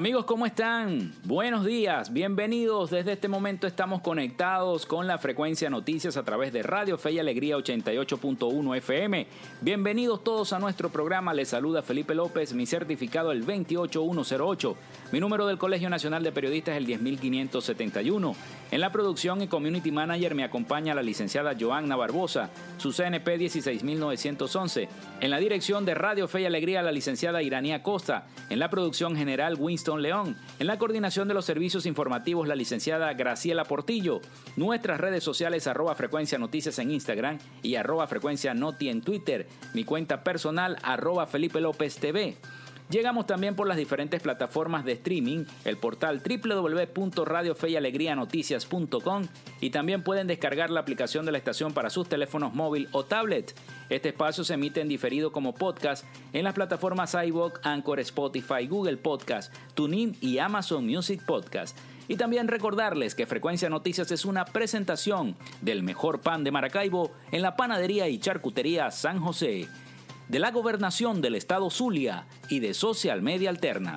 Amigos, ¿cómo están? Buenos días, bienvenidos. Desde este momento estamos conectados con la frecuencia noticias a través de Radio Fe y Alegría 88.1 FM. Bienvenidos todos a nuestro programa. Les saluda Felipe López, mi certificado el 28108. Mi número del Colegio Nacional de Periodistas el 10571. En la producción y community manager me acompaña la licenciada Joanna Barbosa, su CNP 16911. En la dirección de Radio Fe y Alegría la licenciada Iranía Costa. En la producción general Winston León. En la coordinación de los servicios informativos, la licenciada Graciela Portillo. Nuestras redes sociales, arroba frecuencia noticias en Instagram y arroba frecuencia noti en Twitter. Mi cuenta personal, arroba Felipe López TV. Llegamos también por las diferentes plataformas de streaming, el portal www.radiofeyalegrianoticias.com y también pueden descargar la aplicación de la estación para sus teléfonos móvil o tablet. Este espacio se emite en diferido como podcast en las plataformas iVoox, Anchor, Spotify, Google Podcast, TuneIn y Amazon Music Podcast. Y también recordarles que Frecuencia Noticias es una presentación del mejor pan de Maracaibo en la panadería y charcutería San José de la Gobernación del Estado Zulia y de Social Media Alterna.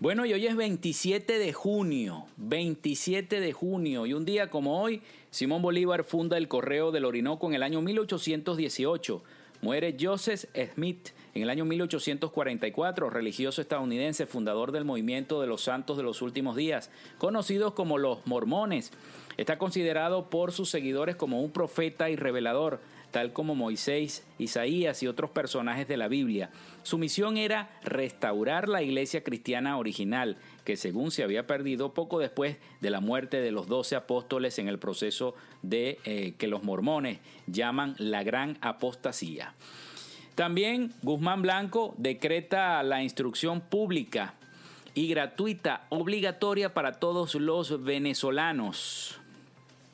Bueno, y hoy es 27 de junio, 27 de junio, y un día como hoy, Simón Bolívar funda el Correo del Orinoco en el año 1818. Muere Joseph Smith en el año 1844, religioso estadounidense, fundador del movimiento de los santos de los últimos días, conocidos como los mormones. Está considerado por sus seguidores como un profeta y revelador tal como Moisés, Isaías y otros personajes de la Biblia. Su misión era restaurar la iglesia cristiana original, que según se había perdido poco después de la muerte de los doce apóstoles en el proceso de eh, que los mormones llaman la gran apostasía. También Guzmán Blanco decreta la instrucción pública y gratuita obligatoria para todos los venezolanos.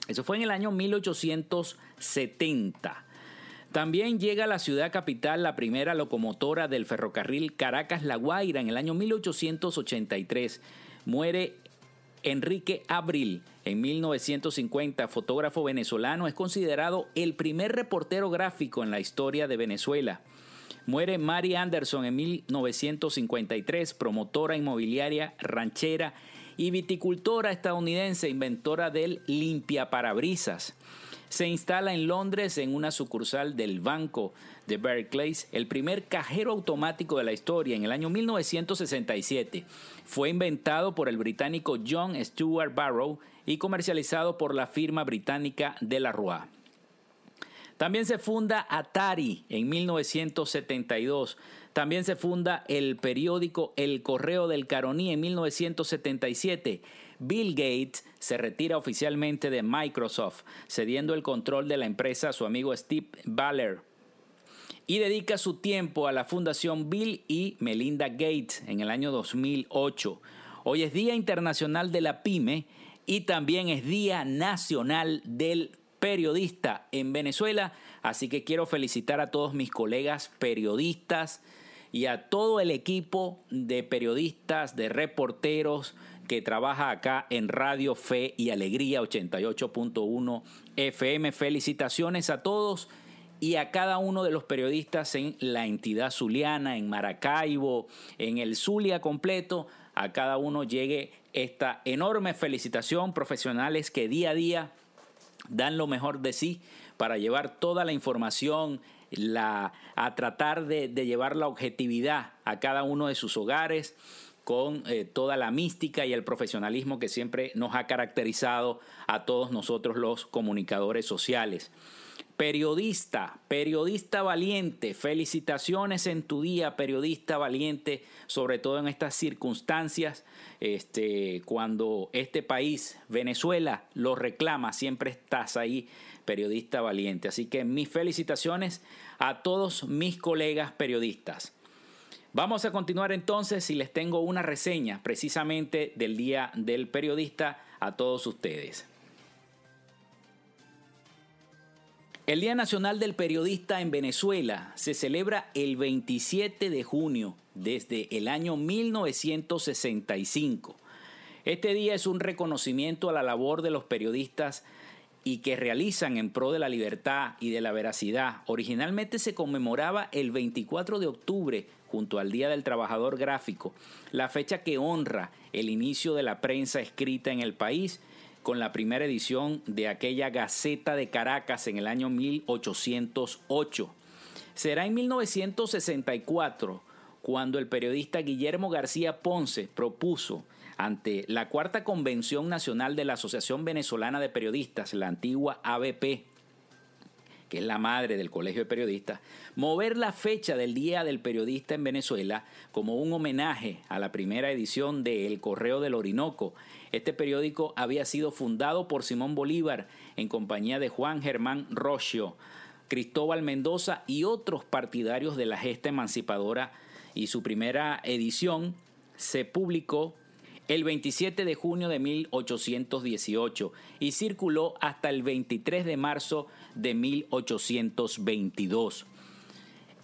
Eso fue en el año 1870. También llega a la ciudad capital la primera locomotora del ferrocarril Caracas-La Guaira en el año 1883. Muere Enrique Abril en 1950, fotógrafo venezolano, es considerado el primer reportero gráfico en la historia de Venezuela. Muere Mary Anderson en 1953, promotora inmobiliaria, ranchera y viticultora estadounidense, inventora del limpiaparabrisas. Se instala en Londres en una sucursal del Banco de Berkeley, el primer cajero automático de la historia en el año 1967. Fue inventado por el británico John Stuart Barrow y comercializado por la firma británica Delacroix. También se funda Atari en 1972. También se funda el periódico El Correo del Caroní en 1977. Bill Gates se retira oficialmente de Microsoft, cediendo el control de la empresa a su amigo Steve Baller y dedica su tiempo a la Fundación Bill y Melinda Gates en el año 2008. Hoy es Día Internacional de la Pyme y también es Día Nacional del Periodista en Venezuela, así que quiero felicitar a todos mis colegas periodistas y a todo el equipo de periodistas, de reporteros que trabaja acá en Radio Fe y Alegría 88.1 FM. Felicitaciones a todos y a cada uno de los periodistas en la entidad zuliana, en Maracaibo, en el Zulia completo, a cada uno llegue esta enorme felicitación, profesionales que día a día dan lo mejor de sí para llevar toda la información, la, a tratar de, llevar la objetividad a cada uno de sus hogares con eh, toda la mística y el profesionalismo que siempre nos ha caracterizado a todos nosotros los comunicadores sociales. Periodista, periodista valiente, felicitaciones en tu día, periodista valiente, sobre todo en estas circunstancias, este, cuando este país, Venezuela, lo reclama, siempre estás ahí, periodista valiente. Así que mis felicitaciones a todos mis colegas periodistas. Vamos a continuar entonces y les tengo una reseña precisamente del Día del Periodista a todos ustedes. El Día Nacional del Periodista en Venezuela se celebra el 27 de junio desde el año 1965. Este día es un reconocimiento a la labor de los periodistas y que realizan en pro de la libertad y de la veracidad. Originalmente se conmemoraba el 24 de octubre junto al Día del Trabajador Gráfico, la fecha que honra el inicio de la prensa escrita en el país con la primera edición de aquella Gaceta de Caracas en el año 1808. Será en 1964 cuando el periodista Guillermo García Ponce propuso ante la Cuarta Convención Nacional de la Asociación Venezolana de Periodistas, la antigua ABP, que es la madre del Colegio de Periodistas, mover la fecha del Día del Periodista en Venezuela como un homenaje a la primera edición de El Correo del Orinoco. Este periódico había sido fundado por Simón Bolívar en compañía de Juan Germán Rocio, Cristóbal Mendoza y otros partidarios de la gesta emancipadora y su primera edición se publicó el 27 de junio de 1818 y circuló hasta el 23 de marzo de 1822.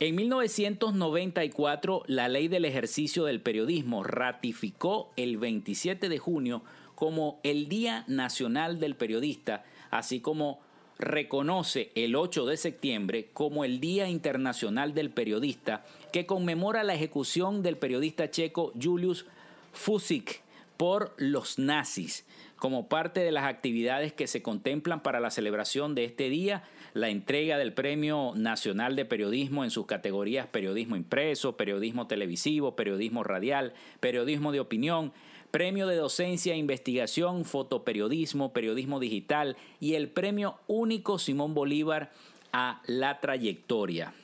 En 1994, la Ley del Ejercicio del Periodismo ratificó el 27 de junio como el Día Nacional del Periodista, así como reconoce el 8 de septiembre como el Día Internacional del Periodista, que conmemora la ejecución del periodista checo Julius Fusik por los nazis. Como parte de las actividades que se contemplan para la celebración de este día, la entrega del Premio Nacional de Periodismo en sus categorías periodismo impreso, periodismo televisivo, periodismo radial, periodismo de opinión, premio de docencia e investigación, fotoperiodismo, periodismo digital y el premio único Simón Bolívar a la trayectoria.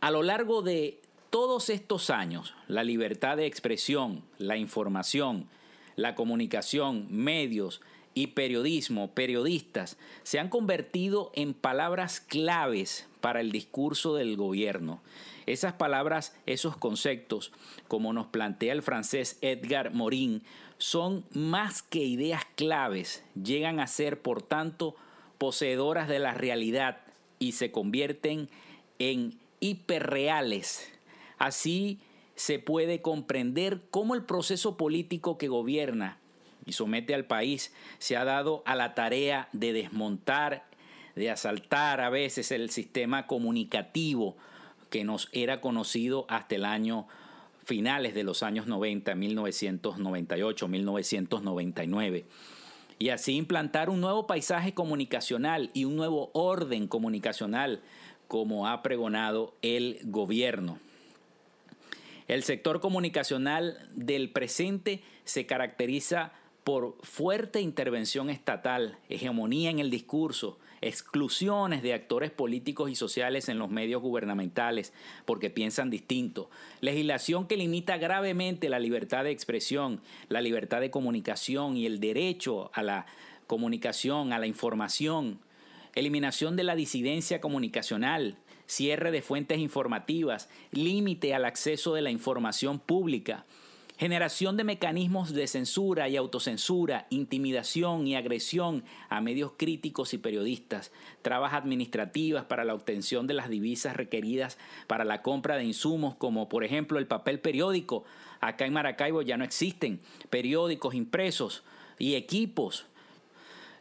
A lo largo de todos estos años, la libertad de expresión, la información, la comunicación, medios y periodismo, periodistas, se han convertido en palabras claves para el discurso del gobierno. Esas palabras, esos conceptos, como nos plantea el francés Edgar Morin, son más que ideas claves, llegan a ser, por tanto, poseedoras de la realidad y se convierten en hiperreales. Así se puede comprender cómo el proceso político que gobierna y somete al país se ha dado a la tarea de desmontar, de asaltar a veces el sistema comunicativo que nos era conocido hasta el año finales de los años 90, 1998, 1999 y así implantar un nuevo paisaje comunicacional y un nuevo orden comunicacional como ha pregonado el gobierno. El sector comunicacional del presente se caracteriza por fuerte intervención estatal, hegemonía en el discurso, exclusiones de actores políticos y sociales en los medios gubernamentales porque piensan distinto, legislación que limita gravemente la libertad de expresión, la libertad de comunicación y el derecho a la comunicación, a la información, eliminación de la disidencia comunicacional, cierre de fuentes informativas, límite al acceso de la información pública, generación de mecanismos de censura y autocensura, intimidación y agresión a medios críticos y periodistas, trabas administrativas para la obtención de las divisas requeridas para la compra de insumos como por ejemplo el papel periódico. Acá en Maracaibo ya no existen periódicos impresos y equipos.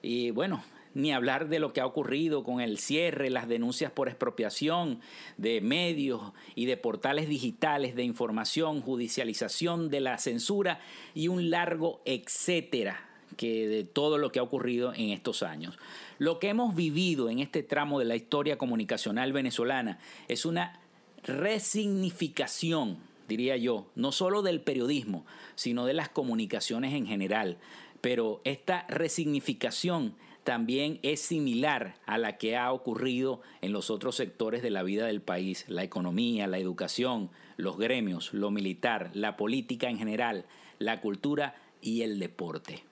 Y bueno, ni hablar de lo que ha ocurrido con el cierre, las denuncias por expropiación de medios y de portales digitales de información, judicialización de la censura y un largo etcétera que de todo lo que ha ocurrido en estos años. Lo que hemos vivido en este tramo de la historia comunicacional venezolana es una resignificación, diría yo, no solo del periodismo, sino de las comunicaciones en general. Pero esta resignificación también es similar a la que ha ocurrido en los otros sectores de la vida del país, la economía, la educación, los gremios, lo militar, la política en general, la cultura y el deporte.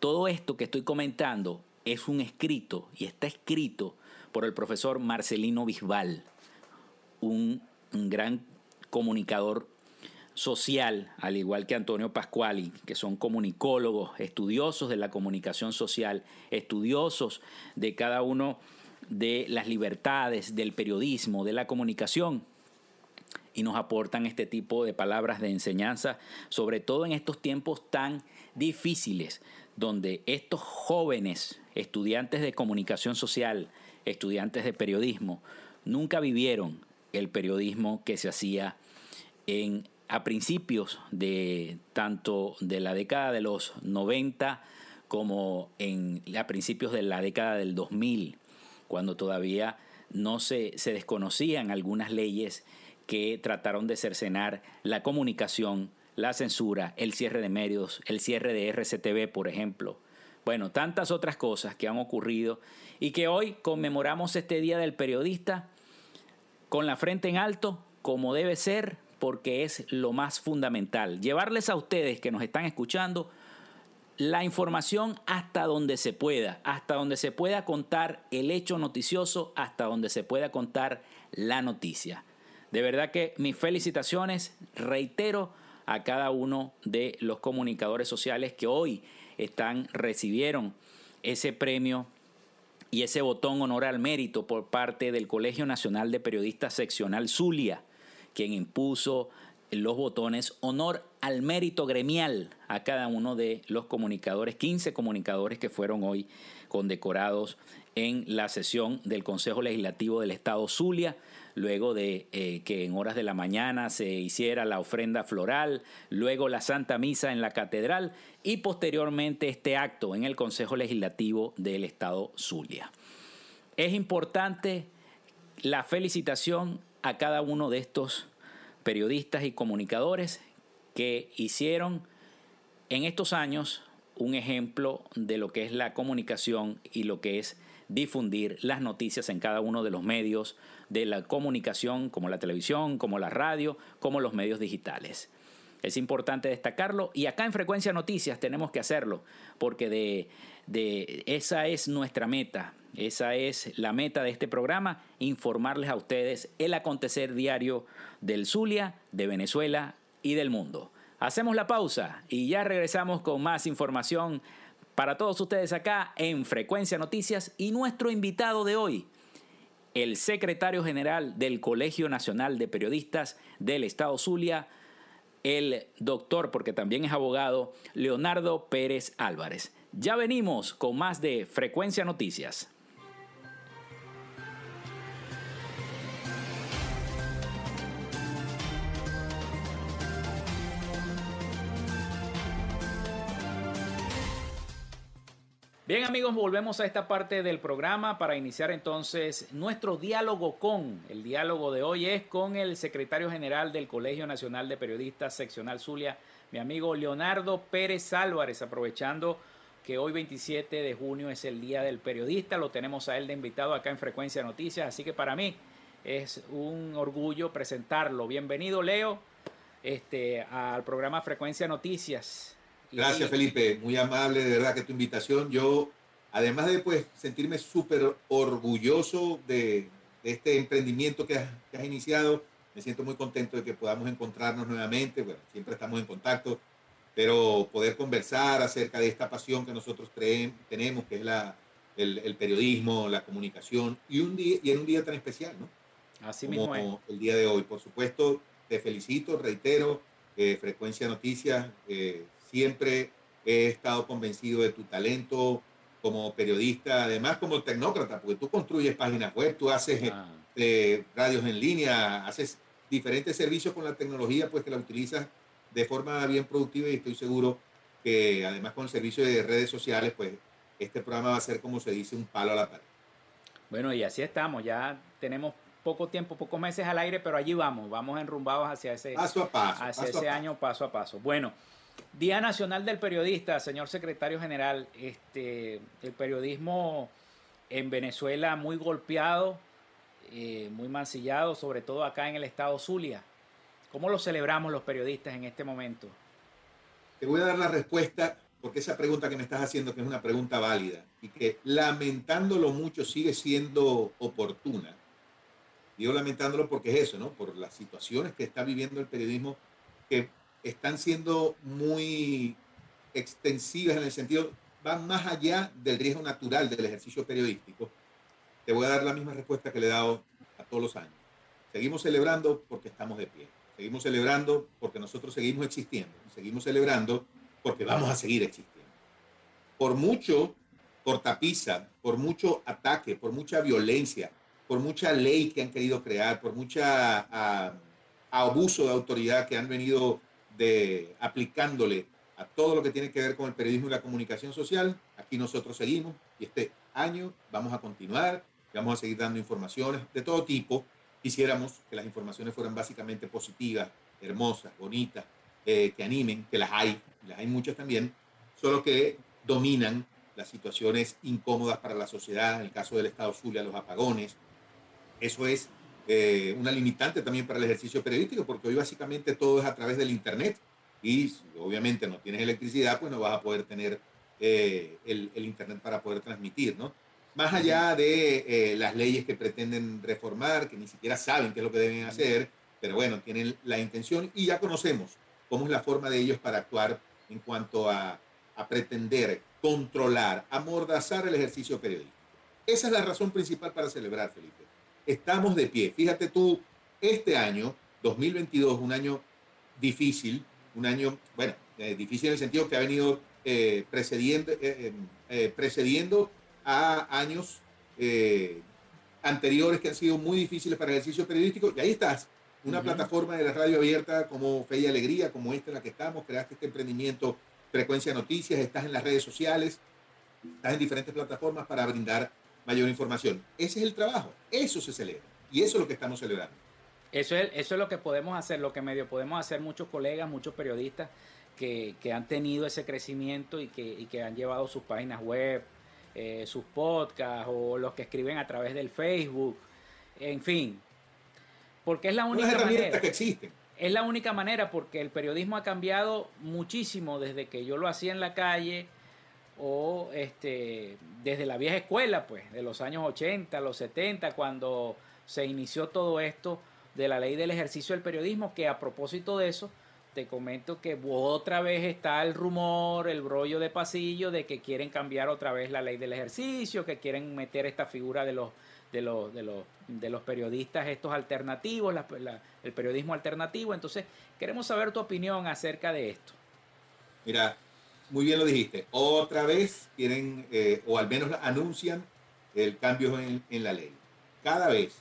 Todo esto que estoy comentando es un escrito y está escrito por el profesor Marcelino Bisbal, un, gran comunicador social, al igual que Antonio Pascuali, que son comunicólogos, estudiosos de la comunicación social, estudiosos de cada uno de las libertades, del periodismo, de la comunicación, y nos aportan este tipo de palabras de enseñanza, sobre todo en estos tiempos tan difíciles, donde estos jóvenes estudiantes de comunicación social, estudiantes de periodismo, nunca vivieron el periodismo que se hacía en a principios de tanto de la década de los 90 como en, a principios de la década del 2000, cuando todavía no se, se desconocían algunas leyes que trataron de cercenar la comunicación, la censura, el cierre de medios, el cierre de RCTV, por ejemplo. Bueno, tantas otras cosas que han ocurrido y que hoy conmemoramos este Día del Periodista con la frente en alto, como debe ser, porque es lo más fundamental. Llevarles a ustedes que nos están escuchando la información hasta donde se pueda, hasta donde se pueda contar el hecho noticioso, hasta donde se pueda contar la noticia. De verdad que mis felicitaciones, reitero, a cada uno de los comunicadores sociales que hoy están, recibieron ese premio y ese botón honor al mérito por parte del Colegio Nacional de Periodistas Seccional Zulia quien impuso los botones honor al mérito gremial a cada uno de los comunicadores, 15 comunicadores que fueron hoy condecorados en la sesión del Consejo Legislativo del Estado Zulia, luego de eh, que en horas de la mañana se hiciera la ofrenda floral, luego la Santa Misa en la Catedral y posteriormente este acto en el Consejo Legislativo del Estado Zulia. Es importante la felicitación a cada uno de estos periodistas y comunicadores que hicieron en estos años un ejemplo de lo que es la comunicación y lo que es difundir las noticias en cada uno de los medios de la comunicación, como la televisión, como la radio, como los medios digitales. Es importante destacarlo y acá en Frecuencia Noticias tenemos que hacerlo porque de, de esa es nuestra meta, esa es la meta de este programa, informarles a ustedes el acontecer diario del Zulia, de Venezuela y del mundo. Hacemos la pausa y ya regresamos con más información para todos ustedes acá en Frecuencia Noticias y nuestro invitado de hoy, el secretario general del Colegio Nacional de Periodistas del Estado Zulia, el doctor, porque también es abogado, Leonardo Pérez Álvarez. Ya venimos con más de Frecuencia Noticias. Bien amigos, volvemos a esta parte del programa para iniciar entonces nuestro diálogo con. El diálogo de hoy es con el secretario general del Colegio Nacional de Periodistas Seccional Zulia, mi amigo Leonardo Pérez Álvarez, aprovechando que hoy 27 de junio es el Día del Periodista. Lo tenemos a él de invitado acá en Frecuencia Noticias, así que para mí es un orgullo presentarlo. Bienvenido, Leo, este, al programa Frecuencia Noticias. Gracias, Felipe. Muy amable, de verdad, que tu invitación. Yo, además de pues, sentirme súper orgulloso de, este emprendimiento que has, iniciado, me siento muy contento de que podamos encontrarnos nuevamente. Bueno, siempre estamos en contacto, pero poder conversar acerca de esta pasión que nosotros tenemos, que es la, el, periodismo, la comunicación, y, un día, y en un día tan especial, ¿no? Así Como mismo el día de hoy. Por supuesto, te felicito, reitero, eh, Frecuencia Noticias. Eh, Siempre he estado convencido de tu talento como periodista, además como tecnócrata, porque tú construyes páginas web, tú haces ah. eh, radios en línea, haces diferentes servicios con la tecnología, pues que la utilizas de forma bien productiva y estoy seguro que además con el servicio de redes sociales, pues este programa va a ser, como se dice, un palo a la pared. Bueno, y así estamos, ya tenemos poco tiempo, pocos meses al aire, pero allí vamos, vamos enrumbados hacia ese, paso a paso, hacia ese año paso a paso. Bueno, Día Nacional del Periodista, señor secretario general. Este, el periodismo en Venezuela muy golpeado, eh, muy mancillado, sobre todo acá en el estado Zulia. ¿Cómo lo celebramos los periodistas en este momento? Te voy a dar la respuesta porque esa pregunta que me estás haciendo, que es una pregunta válida y que lamentándolo mucho sigue siendo oportuna. Digo lamentándolo porque es eso, ¿no? Por las situaciones que está viviendo el periodismo que están siendo muy extensivas en el sentido, van más allá del riesgo natural del ejercicio periodístico. Te voy a dar la misma respuesta que le he dado a todos los años. Seguimos celebrando porque estamos de pie. Seguimos celebrando porque nosotros seguimos existiendo. Seguimos celebrando porque vamos a seguir existiendo. Por mucho cortapisa, por mucho ataque, por mucha violencia, por mucha ley que han querido crear, por mucha ah, abuso de autoridad que han venido aplicándole a todo lo que tiene que ver con el periodismo y la comunicación social. Aquí nosotros seguimos y este año vamos a continuar, vamos a seguir dando informaciones de todo tipo. Quisiéramos que las informaciones fueran básicamente positivas, hermosas, bonitas, eh, que animen, que las hay, las hay muchas también, solo que dominan las situaciones incómodas para la sociedad, en el caso del Estado Zulia, los apagones. Eso es eh, una limitante también para el ejercicio periodístico, porque hoy básicamente todo es a través del Internet y obviamente no tienes electricidad, pues no vas a poder tener eh, el, Internet para poder transmitir, ¿no? Más allá de eh, las leyes que pretenden reformar, que ni siquiera saben qué es lo que deben hacer, pero bueno, tienen la intención y ya conocemos cómo es la forma de ellos para actuar en cuanto a, a pretender controlar, amordazar el ejercicio periodístico. Esa es la razón principal para celebrar, Felipe estamos de pie. Fíjate tú, este año, 2022, un año difícil, un año, bueno, eh, difícil en el sentido que ha venido eh, precediendo, eh, precediendo a años anteriores que han sido muy difíciles para el ejercicio periodístico. Y ahí estás, una plataforma de la radio abierta como Fe y Alegría, como esta en la que estamos, creaste este emprendimiento Frecuencia Noticias, estás en las redes sociales, estás en diferentes plataformas para brindar mayor información. Ese es el trabajo, eso se celebra y eso es lo que estamos celebrando. Eso es, eso es lo que podemos hacer, lo que medio podemos hacer muchos colegas, muchos periodistas que, han tenido ese crecimiento y que, que han llevado sus páginas web, eh, sus podcasts o los que escriben a través del Facebook, en fin. Porque es la única manera. que existen. Es la única manera porque el periodismo ha cambiado muchísimo desde que yo lo hacía en la calle o este, desde la vieja escuela, pues, de los años 80, los 70, cuando se inició todo esto de la ley del ejercicio del periodismo, que a propósito de eso, te comento que otra vez está el rumor, el brollo de pasillo de que quieren cambiar otra vez la ley del ejercicio, que quieren meter esta figura de los de los, de los, de los periodistas estos alternativos, el periodismo alternativo. Entonces, queremos saber tu opinión acerca de esto. Mira, muy bien lo dijiste, otra vez quieren, eh, o al menos anuncian el cambio en, la ley. Cada vez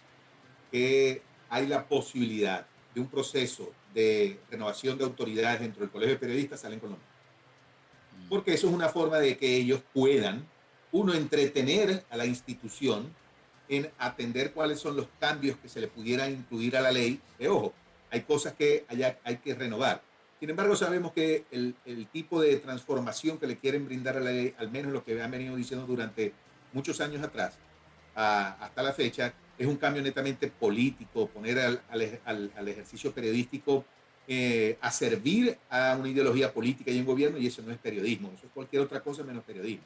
que hay la posibilidad de un proceso de renovación de autoridades dentro del Colegio de Periodistas, salen con lo mismo. Mm. Porque eso es una forma de que ellos puedan, uno, entretener a la institución en atender cuáles son los cambios que se le pudieran incluir a la ley. ojo, hay cosas que hay que renovar, Sin embargo, sabemos que el, tipo de transformación que le quieren brindar a la ley, al menos lo que han venido diciendo durante muchos años atrás, hasta la fecha, es un cambio netamente político, poner al ejercicio periodístico eh, a servir a una ideología política y un gobierno, y eso no es periodismo, eso es cualquier otra cosa menos periodismo.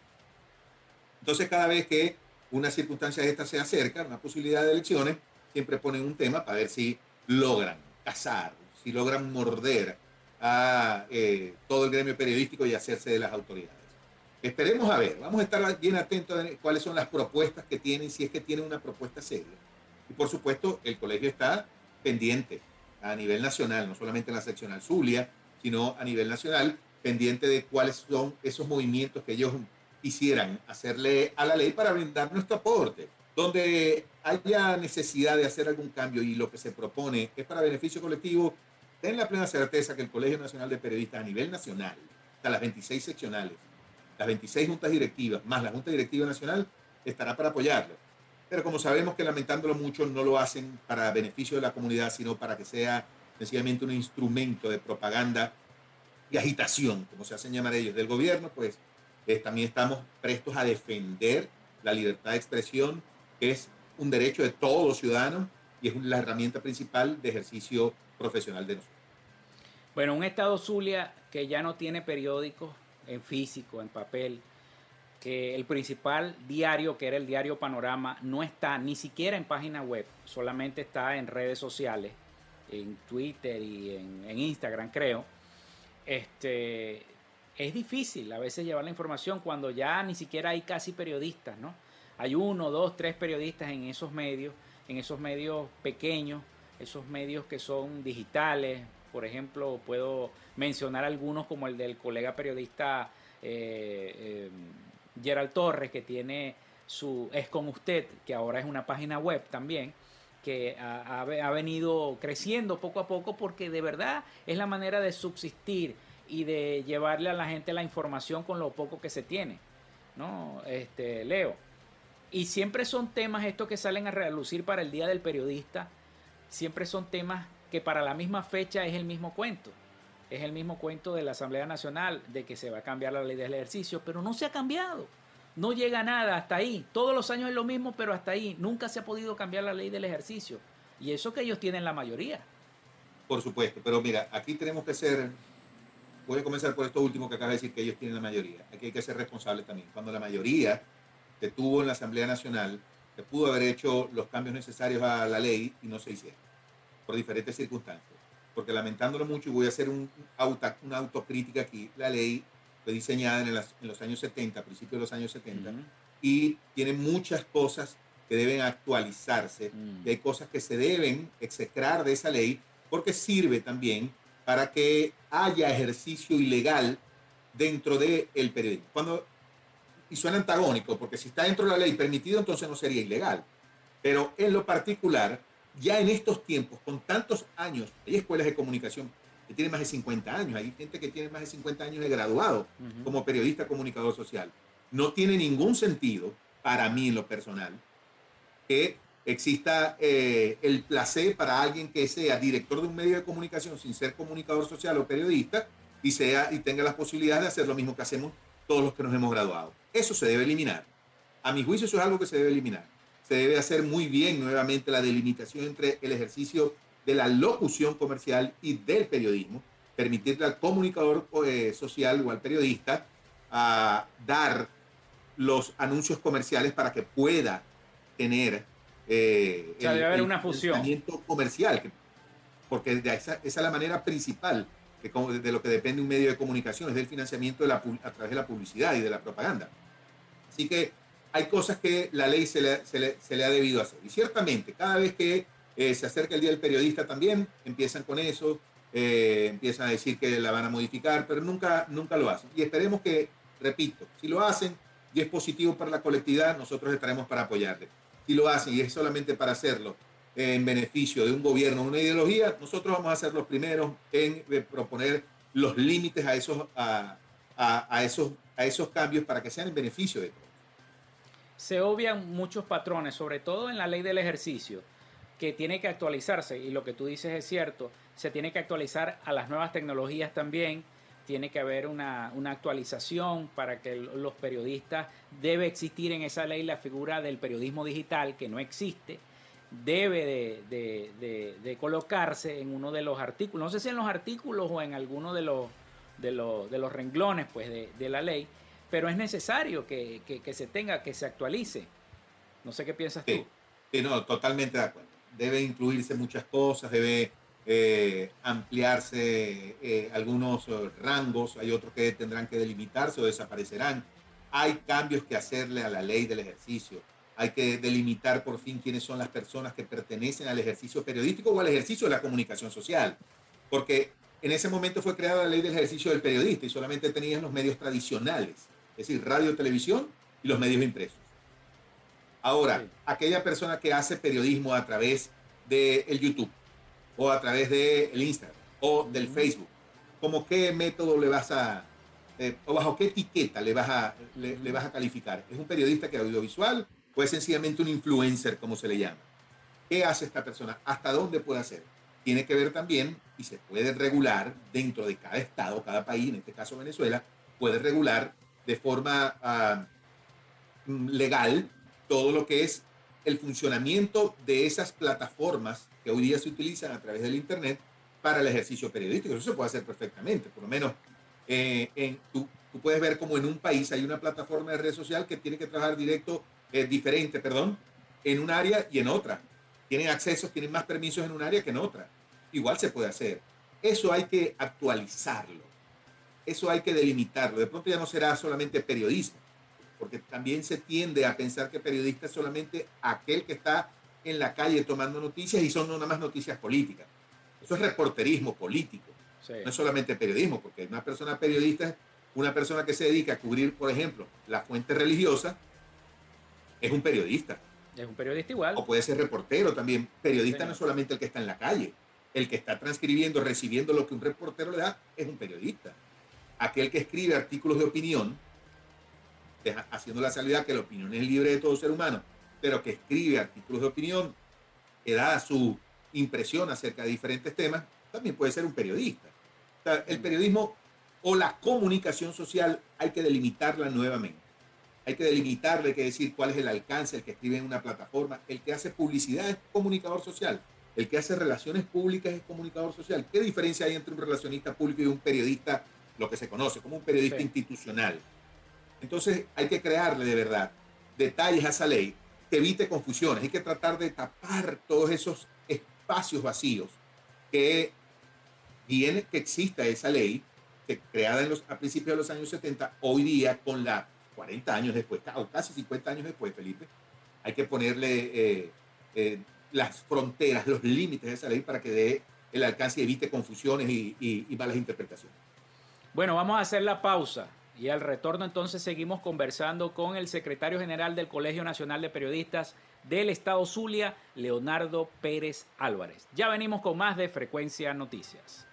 Entonces, cada vez que una circunstancia de esta se acerca, una posibilidad de elecciones, siempre ponen un tema para ver si logran cazar, si logran morder a eh, todo el gremio periodístico y hacerse de las autoridades. Esperemos a ver, vamos a estar bien atentos a cuáles son las propuestas que tienen, si es que tienen una propuesta seria. Y por supuesto, el colegio está pendiente a nivel nacional, no solamente en la seccional Zulia, sino a nivel nacional, pendiente de cuáles son esos movimientos que ellos quisieran hacerle a la ley para brindar nuestro aporte. Donde haya necesidad de hacer algún cambio y lo que se propone es para beneficio colectivo, ten la plena certeza que el Colegio Nacional de Periodistas a nivel nacional, hasta las 26 seccionales, las 26 juntas directivas, más la Junta Directiva Nacional, estará para apoyarlo. Pero como sabemos que lamentándolo mucho no lo hacen para beneficio de la comunidad, sino para que sea sencillamente un instrumento de propaganda y agitación, como se hacen llamar ellos, del gobierno, pues eh, también estamos prestos a defender la libertad de expresión, que es un derecho de todos los ciudadanos y es la herramienta principal de ejercicio profesional de nosotros. Bueno, un estado Zulia que ya no tiene periódicos en físico, en papel, que el principal diario, que era el diario Panorama, no está ni siquiera en página web, solamente está en redes sociales, en Twitter y en, Instagram, creo. Este, es difícil a veces llevar la información cuando ya ni siquiera hay casi periodistas, ¿no? Hay uno, dos, tres periodistas en esos medios, en esos medios pequeños, esos medios que son digitales. Por ejemplo, puedo mencionar algunos como el del colega periodista eh, eh, Gerald Torres, que tiene su Es con usted, que ahora es una página web también, que ha, venido creciendo poco a poco porque de verdad es la manera de subsistir y de llevarle a la gente la información con lo poco que se tiene. ¿No? Este, Leo. Y siempre son temas estos que salen a relucir para el Día del Periodista, siempre son temas que para la misma fecha es el mismo cuento. Es el mismo cuento de la Asamblea Nacional de que se va a cambiar la ley del ejercicio, pero no se ha cambiado. No llega nada hasta ahí. Todos los años es lo mismo, pero hasta ahí. Nunca se ha podido cambiar la ley del ejercicio. Y eso que ellos tienen la mayoría. Por supuesto, pero mira, aquí tenemos que ser, voy a comenzar por esto último que acaba de decir que ellos tienen la mayoría. Aquí hay que ser responsables también. Cuando la mayoría que tuvo en la Asamblea Nacional, se pudo haber hecho los cambios necesarios a la ley y no se hicieron, por diferentes circunstancias. Porque lamentándolo mucho, y voy a hacer un auto, una autocrítica aquí, la ley fue diseñada en, los años 70, principios de los años 70, y tiene muchas cosas que deben actualizarse, y hay cosas que se deben execrar de esa ley, porque sirve también para que haya ejercicio ilegal dentro del el periodismo. Cuando, y suena antagónico, porque si está dentro de la ley permitido, entonces no sería ilegal. Pero en lo particular, ya en estos tiempos, con tantos años, hay escuelas de comunicación que tienen más de 50 años, hay gente que tiene más de 50 años de graduado como periodista comunicador social. No tiene ningún sentido, para mí en lo personal, que exista eh, el placer para alguien que sea director de un medio de comunicación sin ser comunicador social o periodista y, sea, y tenga las posibilidades de hacer lo mismo que hacemos todos los que nos hemos graduado. Eso se debe eliminar. A mi juicio eso es algo que se debe eliminar se debe hacer muy bien nuevamente la delimitación entre el ejercicio de la locución comercial y del periodismo, permitirle al comunicador eh, social o al periodista a dar los anuncios comerciales para que pueda tener eh, debe haber una fusión comercial, porque esa, esa, es la manera principal de, lo que depende un medio de comunicación, es del financiamiento de la, a través de la publicidad y de la propaganda. Así que hay cosas que la ley se le, se le, ha debido hacer. Y ciertamente, cada vez que eh, se acerca el Día del Periodista también, empiezan con eso, eh, empiezan a decir que la van a modificar, pero nunca, nunca lo hacen. Y esperemos que, repito, si lo hacen y es positivo para la colectividad, nosotros estaremos para apoyarle. Si lo hacen y es solamente para hacerlo en beneficio de un gobierno una ideología, nosotros vamos a ser los primeros en eh, proponer los límites a esos, a, a, esos, a esos cambios para que sean en beneficio de todos. Se obvian muchos patrones, sobre todo en la ley del ejercicio, que tiene que actualizarse, y lo que tú dices es cierto, se tiene que actualizar a las nuevas tecnologías también, tiene que haber una, actualización para que los periodistas, debe existir en esa ley la figura del periodismo digital, que no existe, debe de, colocarse en uno de los artículos, no sé si en los artículos o en alguno de los, de los, de los renglones pues, de, la ley, pero es necesario que, se tenga, que se actualice. No sé qué piensas tú. Sí, no, totalmente de acuerdo. Debe incluirse muchas cosas, debe eh, ampliarse eh, algunos eh, rangos, hay otros que tendrán que delimitarse o desaparecerán. Hay cambios que hacerle a la ley del ejercicio. Hay que delimitar por fin quiénes son las personas que pertenecen al ejercicio periodístico o al ejercicio de la comunicación social. Porque en ese momento fue creada la ley del ejercicio del periodista y solamente tenían los medios tradicionales, es decir, radio, televisión y los medios impresos. Ahora, aquella persona que hace periodismo a través del el YouTube, o a través del de Instagram o del Facebook. ¿Cómo qué método le vas a, eh, o bajo qué etiqueta le vas, a, le, vas a calificar? ¿Es un periodista que audiovisual o es sencillamente un influencer, como se le llama? ¿Qué hace esta persona? ¿Hasta dónde puede hacer? Tiene que ver también, y se puede regular dentro de cada estado, cada país, en este caso Venezuela, puede regular de forma ah, legal todo lo que es el funcionamiento de esas plataformas que hoy día se utilizan a través del Internet para el ejercicio periodístico. Eso se puede hacer perfectamente, por lo menos eh, en, tú, puedes ver como en un país hay una plataforma de red social que tiene que trabajar directo, eh, diferente, perdón, en un área y en otra. Tienen accesos, tienen más permisos en un área que en otra. Igual se puede hacer. Eso hay que actualizarlo. Eso hay que delimitarlo. De pronto ya no será solamente periodismo, porque también se tiende a pensar que periodista es solamente aquel que está en la calle tomando noticias y son nada más noticias políticas. Eso es reporterismo político. No es solamente periodismo, porque una persona periodista una persona que se dedica a cubrir, por ejemplo, la fuente religiosa, es un periodista. Es un periodista igual. O puede ser reportero también. Periodista no es solamente el que está en la calle. El que está transcribiendo, recibiendo lo que un reportero le da, es un periodista. Aquel que escribe artículos de opinión, haciendo la salida que la opinión es libre de todo ser humano, pero que escribe artículos de opinión, que da su impresión acerca de diferentes temas, también puede ser un periodista. el periodismo o la comunicación social hay que delimitarla nuevamente. Hay que delimitarle, hay que decir cuál es el alcance, el que escribe en una plataforma, el que hace publicidad es comunicador social, el que hace relaciones públicas es comunicador social. ¿Qué diferencia hay entre un relacionista público y un periodista, lo que se conoce como un periodista institucional? Entonces hay que crearle de verdad detalles a esa ley que evite confusiones. Hay que tratar de tapar todos esos espacios vacíos que viene que exista esa ley creada en los, a principios de los años 70, hoy día con la 40 años después, o casi 50 años después, Felipe, hay que ponerle eh, eh, las fronteras, los límites de esa ley para que dé el alcance y evite confusiones y, y malas interpretaciones. Bueno, vamos a hacer la pausa. Y al retorno entonces seguimos conversando con el secretario general del Colegio Nacional de Periodistas del Estado Zulia, Leonardo Pérez Álvarez. Ya venimos con más de Frecuencia Noticias.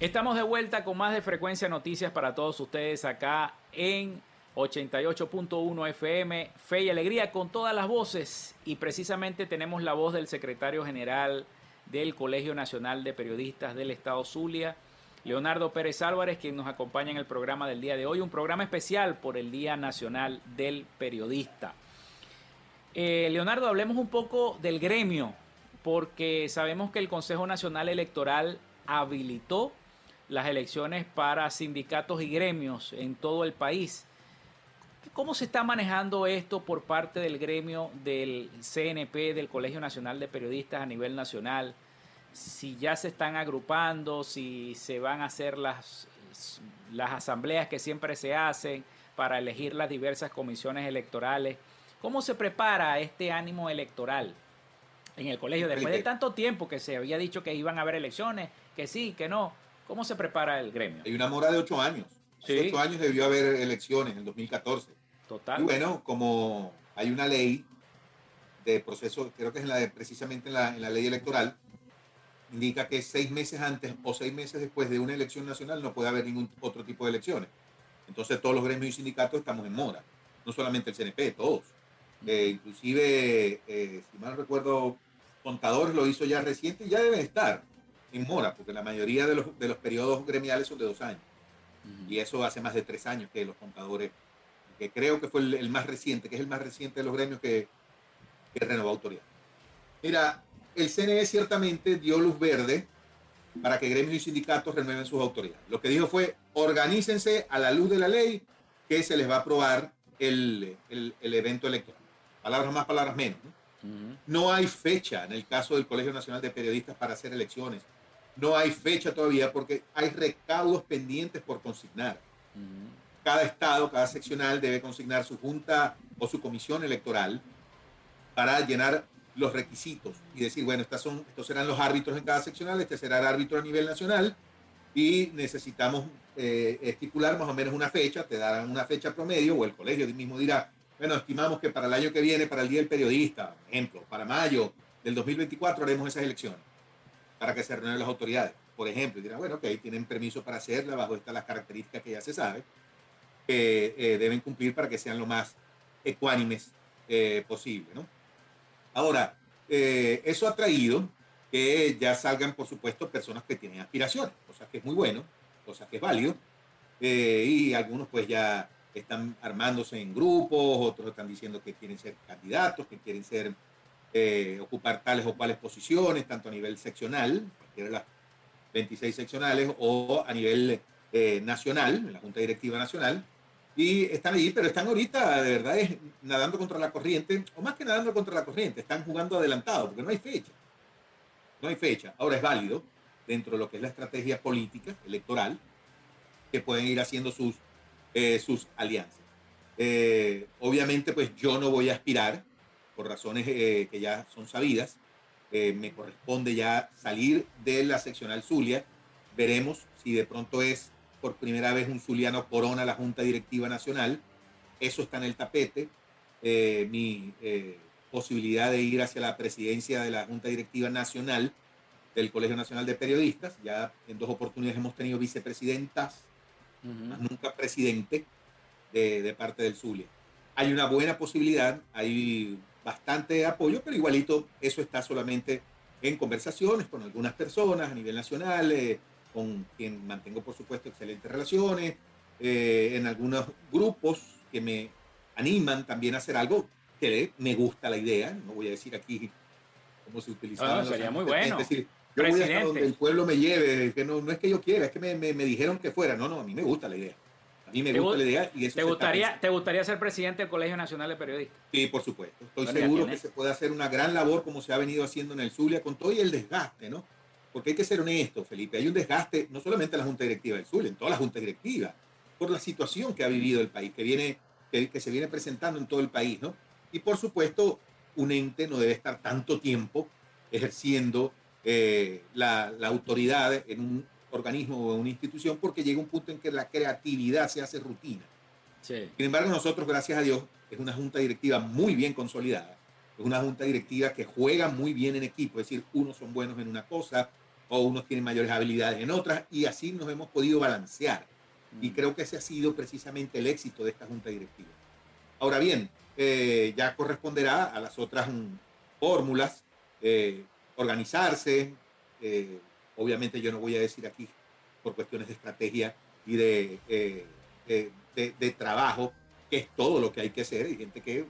Estamos de vuelta con más de Frecuencia Noticias para todos ustedes acá en 88.1 FM, Fe y Alegría con todas las voces. Y precisamente tenemos la voz del secretario general del Colegio Nacional de Periodistas del Estado Zulia, Leonardo Pérez Álvarez, quien nos acompaña en el programa del día de hoy, un programa especial por el Día Nacional del Periodista. Eh, Leonardo, hablemos un poco del gremio, porque sabemos que el Consejo Nacional Electoral habilitó las elecciones para sindicatos y gremios en todo el país. ¿Cómo se está manejando esto por parte del gremio del CNP, del Colegio Nacional de Periodistas a nivel nacional? Si ya se están agrupando, si se van a hacer las, las asambleas que siempre se hacen para elegir las diversas comisiones electorales. ¿Cómo se prepara este ánimo electoral en el colegio? Después de tanto tiempo que se había dicho que iban a haber elecciones, que sí, que no, ¿cómo se prepara el gremio? Hay una mora de ocho años. Sí. Ocho años debió haber elecciones en 2014. Total. Y bueno, como hay una ley de proceso, creo que es la de, precisamente en la, ley electoral, indica que seis meses antes o seis meses después de una elección nacional no puede haber ningún otro tipo de elecciones. Entonces todos los gremios y sindicatos estamos en mora, no solamente el CNP, todos. Eh, inclusive, eh, si mal recuerdo, Contadores lo hizo ya reciente y ya deben estar en mora, porque la mayoría de los, de los periodos gremiales son de dos años. Y eso hace más de tres años que los contadores, que creo que fue el, más reciente, que es el más reciente de los gremios que, que renovó autoridad. Mira, el CNE ciertamente dio luz verde para que gremios y sindicatos renueven sus autoridades. Lo que dijo fue, organícense a la luz de la ley que se les va a aprobar el, el, el evento electoral. Palabras más, palabras menos. ¿no? hay fecha en el caso del Colegio Nacional de Periodistas para hacer elecciones. No hay fecha todavía porque hay recaudos pendientes por consignar. Cada estado, cada seccional debe consignar su junta o su comisión electoral para llenar los requisitos y decir, bueno, estas son, estos serán los árbitros en cada seccional, este será el árbitro a nivel nacional y necesitamos eh, estipular más o menos una fecha, te darán una fecha promedio o el colegio mismo dirá, bueno, estimamos que para el año que viene, para el Día del Periodista, por ejemplo, para mayo del 2024 haremos esas elecciones para que se renueven las autoridades. Por ejemplo, dirán, bueno, ok, tienen permiso para hacerla bajo estas las características que ya se sabe, que eh, deben cumplir para que sean lo más ecuánimes eh, posible, ¿no? Ahora, eh, eso ha traído que ya salgan, por supuesto, personas que tienen aspiraciones, cosa que es muy bueno, cosa que es válido, y algunos pues ya están armándose en grupos, otros están diciendo que quieren ser candidatos, que quieren ser, eh, ocupar tales o cuales posiciones, tanto a nivel seccional, cualquiera de las 26 seccionales, o a nivel eh, nacional, en la Junta Directiva Nacional, y están allí, pero están ahorita, de verdad, es nadando contra la corriente, o más que nadando contra la corriente, están jugando adelantado, porque no hay fecha. No hay fecha. Ahora es válido, dentro de lo que es la estrategia política, electoral, que pueden ir haciendo sus eh, sus alianzas. Eh, obviamente, pues yo no voy a aspirar, por razones eh, que ya son sabidas, me corresponde ya salir de la seccional Zulia. Veremos si de pronto es por primera vez un zuliano corona la Junta Directiva Nacional. Eso está en el tapete. mi posibilidad de ir hacia la presidencia de la Junta Directiva Nacional del Colegio Nacional de Periodistas. Ya en dos oportunidades hemos tenido vicepresidentas nunca presidente de, parte del Zulia. Hay una buena posibilidad, hay bastante apoyo, pero igualito eso está solamente en conversaciones con algunas personas a nivel nacional, eh, con quien mantengo por supuesto excelentes relaciones, eh, en algunos grupos que me animan también a hacer algo que me gusta la idea, no voy a decir aquí cómo se utiliza. sería muy bueno. Es decir, yo voy hasta donde el pueblo me lleve, que no, no es que yo quiera, es que me, me, dijeron que fuera. No, no, a mí me gusta la idea. A mí me gusta la idea y eso ¿Te gustaría, ¿Te gustaría ser presidente del Colegio Nacional de Periodistas? Sí, por supuesto. Estoy seguro que se puede hacer una gran labor como se ha venido haciendo en el Zulia con todo y el desgaste, ¿no? Porque hay que ser honesto, Felipe. Hay un desgaste, no solamente en la Junta Directiva del Zulia, en toda la Junta Directiva, por la situación que ha vivido el país, que, viene, que, que se viene presentando en todo el país, ¿no? Y por supuesto, un ente no debe estar tanto tiempo ejerciendo eh, la, autoridad en un organismo o una institución porque llega un punto en que la creatividad se hace rutina. Sin embargo, nosotros, gracias a Dios, es una junta directiva muy bien consolidada. Es una junta directiva que juega muy bien en equipo, es decir, unos son buenos en una cosa o unos tienen mayores habilidades en otras y así nos hemos podido balancear. Y mm. creo que ese ha sido precisamente el éxito de esta junta directiva. Ahora bien, eh, ya corresponderá a las otras mm, fórmulas eh, organizarse. Eh, obviamente yo no voy a decir aquí por cuestiones de estrategia y de, eh, de, trabajo, que es todo lo que hay que hacer. Hay gente que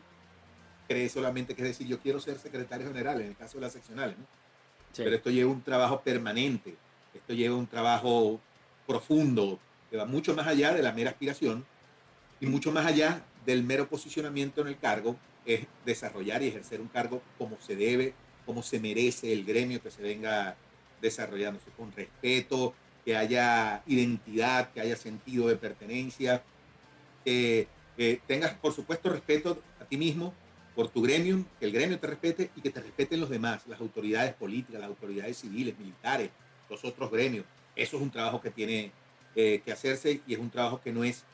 cree solamente que es decir, yo quiero ser secretario general, en el caso de las seccionales, Pero esto lleva un trabajo permanente, esto lleva un trabajo profundo, que va mucho más allá de la mera aspiración y mucho más allá del mero posicionamiento en el cargo, es desarrollar y ejercer un cargo como se debe como se merece el gremio que se venga desarrollándose con respeto, que haya identidad, que haya sentido de pertenencia, que, tengas, por supuesto, respeto a ti mismo, por tu gremio, que el gremio te respete y que te respeten los demás, las autoridades políticas, las autoridades civiles, militares, los otros gremios. Eso es un trabajo que tiene eh, que hacerse y es un trabajo que no es,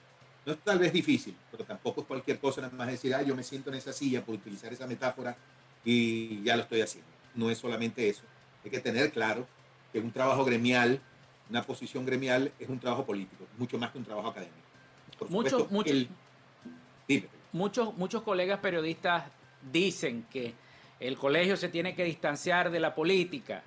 no es tal vez difícil, pero tampoco es cualquier cosa, nada más decir, ah, yo me siento en esa silla, por utilizar esa metáfora, y ya lo estoy haciendo. No es solamente eso. Hay que tener claro que un trabajo gremial, una posición gremial, es un trabajo político, mucho más que un trabajo académico. muchos, muchos, muchos colegas periodistas dicen que el colegio se tiene que distanciar de la política,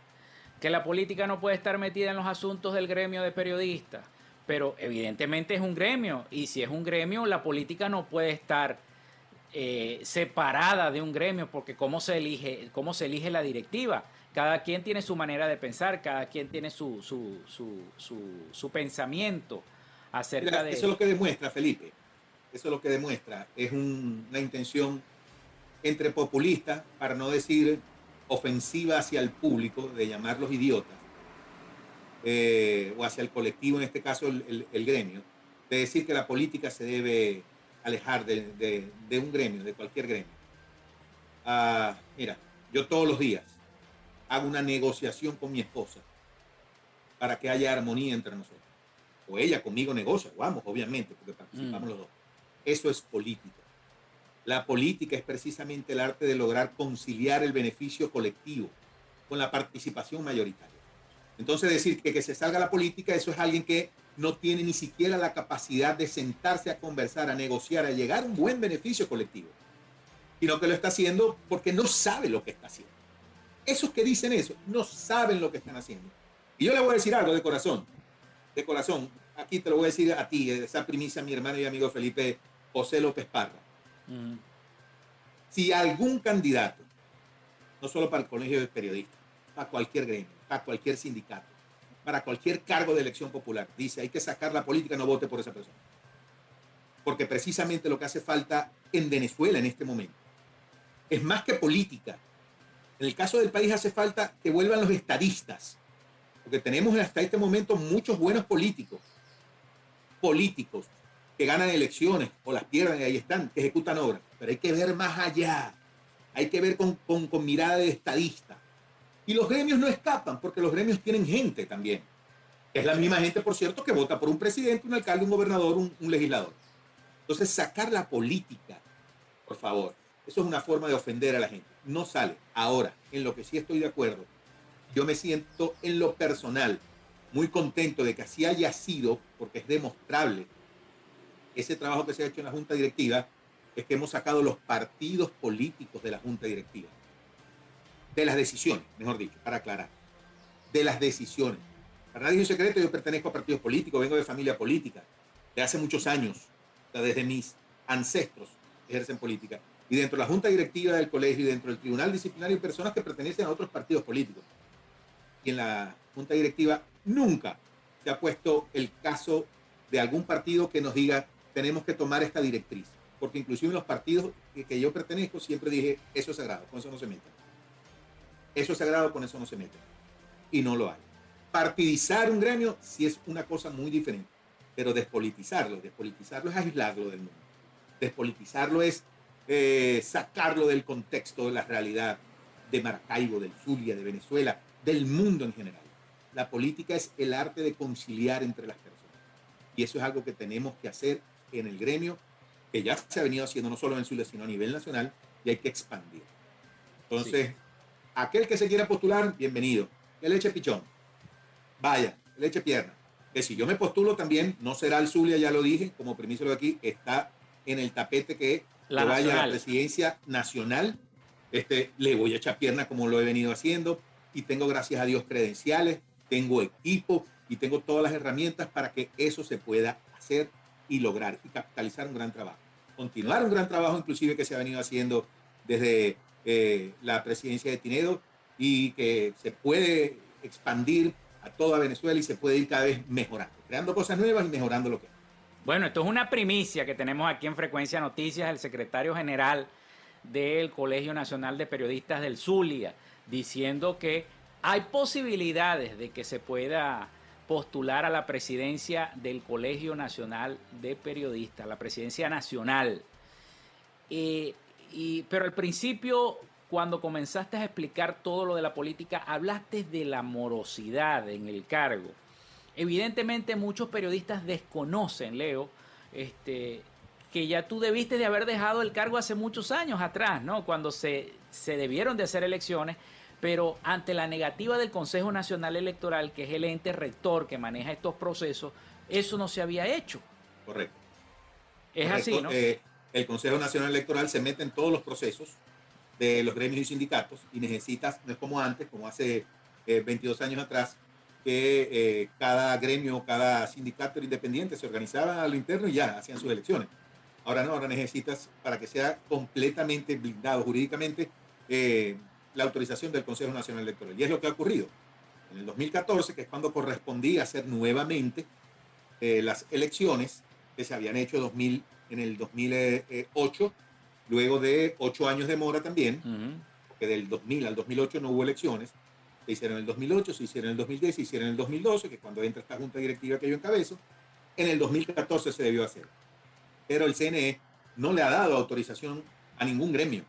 que la política no puede estar metida en los asuntos del gremio de periodistas, pero evidentemente es un gremio y si es un gremio la política no puede estar eh, separada de un gremio porque cómo se elige cómo se elige la directiva cada quien tiene su manera de pensar cada quien tiene su su, su, su, pensamiento acerca de eso es lo que demuestra Felipe eso es lo que demuestra es una intención entre populistas para no decir ofensiva hacia el público de llamarlos idiotas eh, o hacia el colectivo, en este caso el, gremio, de decir que la política se debe alejar de, un gremio, de cualquier gremio. Ah, mira, yo todos los días hago una negociación con mi esposa para que haya armonía entre nosotros. O ella conmigo negocia, vamos, obviamente, porque participamos mm. los dos. Eso es política. La política es precisamente el arte de lograr conciliar el beneficio colectivo con la participación mayoritaria. Entonces decir que, que se salga la política, eso es alguien que no tiene ni siquiera la capacidad de sentarse a conversar, a negociar, a llegar a un buen beneficio colectivo, sino que lo está haciendo porque no sabe lo que está haciendo. Esos que dicen eso no saben lo que están haciendo. Y yo le voy a decir algo de corazón, de corazón. Aquí te lo voy a decir a ti, esa primicia, mi hermano y amigo Felipe José López Parra. Si algún candidato, no solo para el colegio de periodistas, para cualquier gremio, para cualquier sindicato, para cualquier cargo de elección popular. Dice, hay que sacar la política, no vote por esa persona. Porque precisamente lo que hace falta en Venezuela en este momento es más que política. En el caso del país hace falta que vuelvan los estadistas, porque tenemos hasta este momento muchos buenos políticos, políticos que ganan elecciones o las pierden y ahí están, que ejecutan obras. Pero hay que ver más allá, hay que ver con, con, mirada de estadista. Y los gremios no escapan, porque los gremios tienen gente también. Es la misma gente, por cierto, que vota por un presidente, un alcalde, un gobernador, un, legislador. Entonces, sacar la política, por favor, eso es una forma de ofender a la gente. No sale. Ahora, en lo que sí estoy de acuerdo, yo me siento en lo personal muy contento de que así haya sido, porque es demostrable ese trabajo que se ha hecho en la Junta Directiva, es que hemos sacado los partidos políticos de la Junta Directiva de las decisiones, mejor dicho, para aclarar, de las decisiones. Para nadie es un secreto, yo pertenezco a partidos políticos, vengo de familia política, de hace muchos años, desde mis ancestros ejercen política. Y dentro de la junta directiva del colegio y dentro del tribunal disciplinario personas que pertenecen a otros partidos políticos. Y en la junta directiva nunca se ha puesto el caso de algún partido que nos diga tenemos que tomar esta directriz. Porque inclusive en los partidos que yo pertenezco siempre dije eso es sagrado, con eso no se meta. Eso es sagrado, con eso no se mete. Y no lo hay. Partidizar un gremio sí es una cosa muy diferente, pero despolitizarlo, despolitizarlo es aislarlo del mundo. Despolitizarlo es eh, sacarlo del contexto de la realidad de Maracaibo, del Zulia, de Venezuela, del mundo en general. La política es el arte de conciliar entre las personas. Y eso es algo que tenemos que hacer en el gremio, que ya se ha venido haciendo no solo en el Zulia, sino a nivel nacional, y hay que expandir. Entonces, Aquel que se quiera postular, bienvenido. Que le eche pichón. Vaya, que le eche pierna. Que si yo me postulo también, no será el Zulia, ya lo dije, como permiso de aquí, está en el tapete que, la vaya a la presidencia nacional. Este, le voy a echar pierna como lo he venido haciendo y tengo, gracias a Dios, credenciales, tengo equipo y tengo todas las herramientas para que eso se pueda hacer y lograr y capitalizar un gran trabajo. Continuar un gran trabajo inclusive que se ha venido haciendo desde eh, la presidencia de Tinedo y que se puede expandir a toda Venezuela y se puede ir cada vez mejorando, creando cosas nuevas y mejorando lo que Bueno, esto es una primicia que tenemos aquí en Frecuencia Noticias, el secretario general del Colegio Nacional de Periodistas del Zulia, diciendo que hay posibilidades de que se pueda postular a la presidencia del Colegio Nacional de Periodistas, la presidencia nacional. Eh, pero al principio, cuando comenzaste a explicar todo lo de la política, hablaste de la morosidad en el cargo. Evidentemente muchos periodistas desconocen, Leo, este, que ya tú debiste de haber dejado el cargo hace muchos años atrás, ¿no? Cuando se, se debieron de hacer elecciones, pero ante la negativa del Consejo Nacional Electoral, que es el ente rector que maneja estos procesos, eso no se había hecho. Correcto. Es así, ¿no? Eh, el Consejo Nacional Electoral se mete en todos los procesos de los gremios y sindicatos y necesitas, no es como antes, como hace 22 eh, años atrás, que eh, cada gremio, cada sindicato independiente se organizaba a lo interno y ya hacían sus elecciones. Ahora no, ahora necesitas para que sea completamente blindado jurídicamente la autorización del Consejo Nacional Electoral. Y es lo que ha ocurrido. En el 2014, que es cuando correspondía hacer nuevamente las elecciones que se habían hecho 2000 en el 2008, luego de ocho años de mora también, porque del 2000 al 2008 no hubo elecciones, se hicieron en el 2008, se hicieron en el 2010, se hicieron en el 2012, que cuando entra esta junta directiva que yo encabezo, en el 2014 se debió hacer. Pero el CNE no le ha dado autorización a ningún gremio.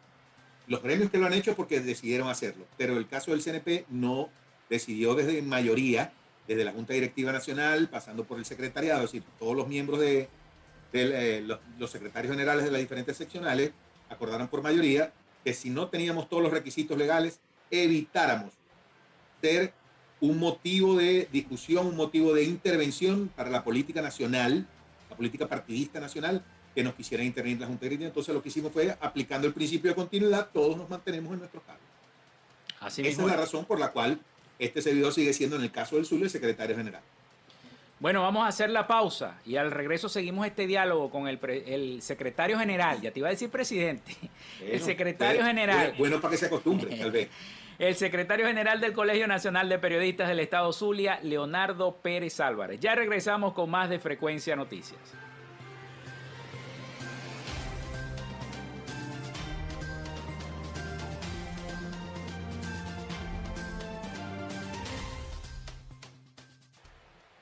Los gremios que lo han hecho porque decidieron hacerlo, pero el caso del CNP no decidió desde mayoría, desde la Junta Directiva Nacional, pasando por el secretariado, es decir, todos los miembros de, eh, los, secretarios generales de las diferentes seccionales acordaron por mayoría que si no teníamos todos los requisitos legales, evitáramos ser un motivo de discusión, un motivo de intervención para la política nacional, la política partidista nacional, que nos quisiera intervenir la Junta de Directiva. Entonces lo que hicimos fue, aplicando el principio de continuidad, todos nos mantenemos en nuestros cargos. Así Esa es la razón por la cual este servidor sigue siendo, en el caso del Zulia, el secretario general. Bueno, vamos a hacer la pausa y al regreso seguimos este diálogo con el, secretario general, ya te iba a decir presidente, el secretario general. Bueno, para que se acostumbre, tal vez. El secretario general del Colegio Nacional de Periodistas del Estado Zulia, Leonardo Pérez Álvarez. Ya regresamos con más de Frecuencia Noticias.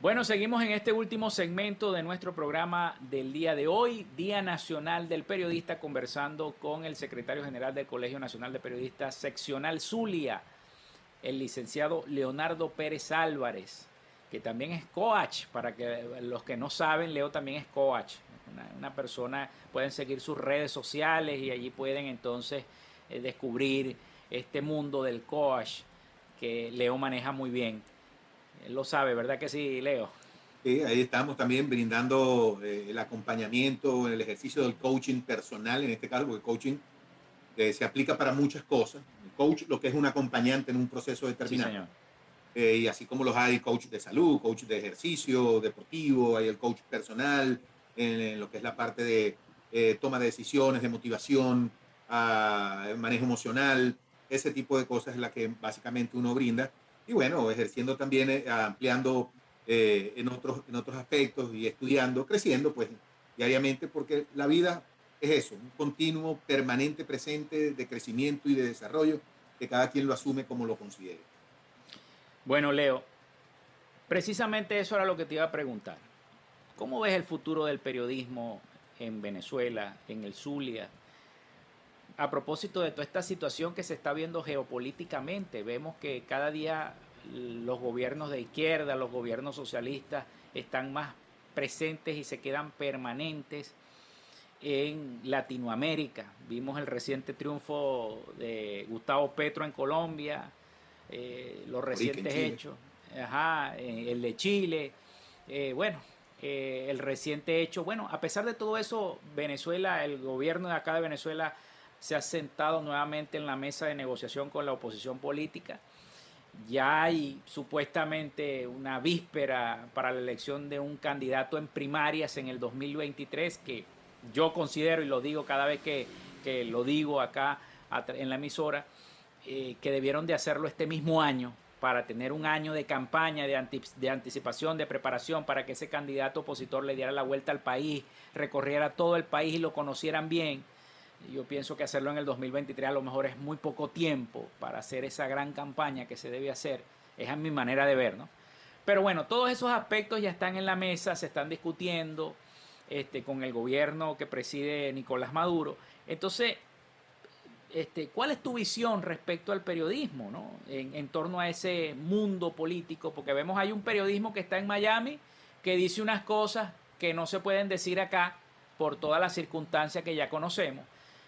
Bueno, seguimos en este último segmento de nuestro programa del día de hoy, Día Nacional del Periodista, conversando con el secretario general del Colegio Nacional de Periodistas Seccional Zulia, el licenciado Leonardo Pérez Álvarez, que también es coach, para que los que no saben, Leo también es coach, una, persona, pueden seguir sus redes sociales y allí pueden entonces eh, descubrir este mundo del coach que Leo maneja muy bien. Él lo sabe, ¿verdad que sí, Leo? Sí, ahí estamos también brindando eh, el acompañamiento, el ejercicio del coaching personal, en este caso, porque el coaching eh, se aplica para muchas cosas. El coach lo que es un acompañante en un proceso determinado. Eh, y así como los hay coach de salud, coach de ejercicio deportivo, hay el coach personal, en, lo que es la parte de toma de decisiones, de motivación, ah, manejo emocional, ese tipo de cosas es la que básicamente uno brinda y bueno, ejerciendo también, eh, ampliando eh, en, otros, en otros aspectos y estudiando, creciendo pues diariamente, porque la vida es eso, un continuo, permanente, presente de crecimiento y de desarrollo que cada quien lo asume como lo considere. Bueno, Leo, precisamente eso era lo que te iba a preguntar. ¿Cómo ves el futuro del periodismo en Venezuela, en el Zulia? A propósito de toda esta situación que se está viendo geopolíticamente, vemos que cada día los gobiernos de izquierda, los gobiernos socialistas están más presentes y se quedan permanentes en Latinoamérica. Vimos el reciente triunfo de Gustavo Petro en Colombia, eh, los recientes hechos, ajá, eh, el de Chile, eh, bueno, el reciente hecho, bueno, a pesar de todo eso, Venezuela, el gobierno de acá de Venezuela se ha sentado nuevamente en la mesa de negociación con la oposición política. Ya hay supuestamente una víspera para la elección de un candidato en primarias en el 2023 que yo considero y lo digo cada vez que, lo digo acá en la emisora, eh, que debieron de hacerlo este mismo año para tener un año de campaña, de, de, anticipación, de preparación, para que ese candidato opositor le diera la vuelta al país, recorriera todo el país y lo conocieran bien yo pienso que hacerlo en el 2023 a lo mejor es muy poco tiempo para hacer esa gran campaña que se debe hacer. Es a mi manera de ver, ¿no? Pero bueno, todos esos aspectos ya están en la mesa, se están discutiendo este, con el gobierno que preside Nicolás Maduro. Entonces, este, ¿cuál es tu visión respecto al periodismo, ¿no? En, en torno a ese mundo político? Porque vemos hay un periodismo que está en Miami que dice unas cosas que no se pueden decir acá por todas las circunstancias que ya conocemos